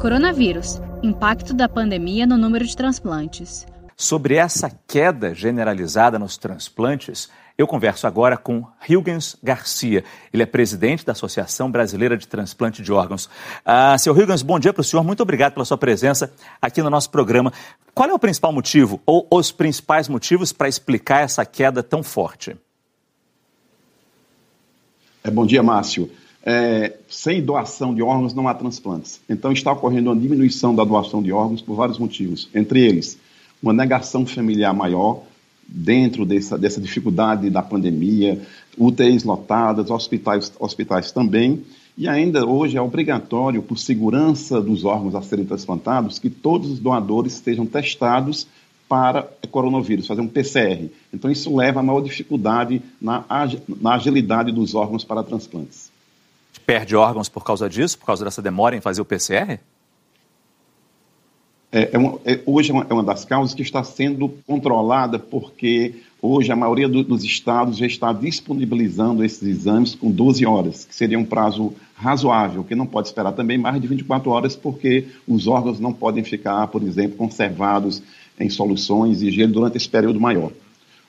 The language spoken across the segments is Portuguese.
Coronavírus Impacto da pandemia no número de transplantes. Sobre essa queda generalizada nos transplantes, eu converso agora com Hilgens Garcia. Ele é presidente da Associação Brasileira de Transplante de Órgãos. Ah, seu Hilgens, bom dia para o senhor. Muito obrigado pela sua presença aqui no nosso programa. Qual é o principal motivo ou os principais motivos para explicar essa queda tão forte? É, bom dia, Márcio. É, sem doação de órgãos não há transplantes. Então está ocorrendo uma diminuição da doação de órgãos por vários motivos. Entre eles, uma negação familiar maior dentro dessa, dessa dificuldade da pandemia, UTIs lotadas, hospitais, hospitais também. E ainda hoje é obrigatório, por segurança dos órgãos a serem transplantados, que todos os doadores estejam testados para coronavírus, fazer um PCR. Então, isso leva a maior dificuldade na, na agilidade dos órgãos para transplantes. Perde órgãos por causa disso, por causa dessa demora em fazer o PCR? É, é uma, é, hoje é uma, é uma, das causas que está sendo controlada porque hoje a maioria do, dos estados já está disponibilizando esses exames com 12 horas, que seria um prazo razoável, que não pode esperar também mais de 24 horas, porque os órgãos não podem ficar, por exemplo, conservados em soluções e gelo durante esse período maior.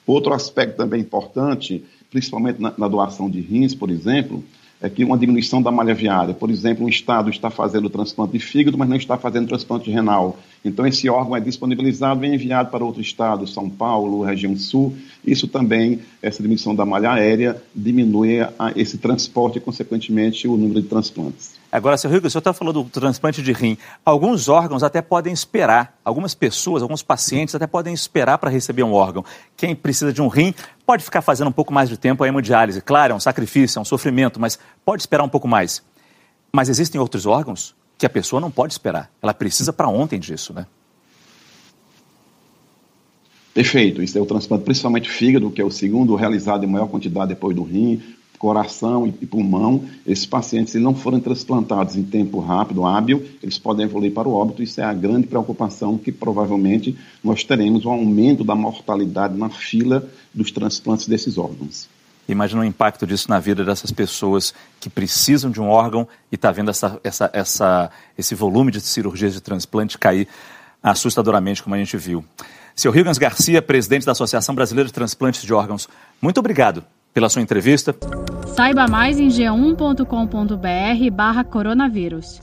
Outro aspecto também importante, principalmente na, na doação de rins, por exemplo, é que uma diminuição da malha viária. Por exemplo, um estado está fazendo transplante de fígado, mas não está fazendo transplante renal. Então, esse órgão é disponibilizado e é enviado para outro estado, São Paulo, região sul. Isso também, essa diminuição da malha aérea, diminui esse transporte e, consequentemente, o número de transplantes. Agora, seu Rico, o senhor está falando do transplante de rim. Alguns órgãos até podem esperar, algumas pessoas, alguns pacientes até podem esperar para receber um órgão. Quem precisa de um rim pode ficar fazendo um pouco mais de tempo a hemodiálise. Claro, é um sacrifício, é um sofrimento, mas pode esperar um pouco mais. Mas existem outros órgãos que a pessoa não pode esperar. Ela precisa para ontem disso, né? Perfeito. Isso é o transplante, principalmente fígado, que é o segundo realizado em maior quantidade depois do rim coração e pulmão, esses pacientes, se não forem transplantados em tempo rápido, hábil, eles podem evoluir para o óbito. Isso é a grande preocupação que provavelmente nós teremos um aumento da mortalidade na fila dos transplantes desses órgãos. Imagina o impacto disso na vida dessas pessoas que precisam de um órgão e está vendo essa, essa, essa, esse volume de cirurgias de transplante cair assustadoramente, como a gente viu. Seu Hilgans Garcia, presidente da Associação Brasileira de Transplantes de Órgãos, muito obrigado pela sua entrevista. Saiba mais em g1.com.br barra coronavírus.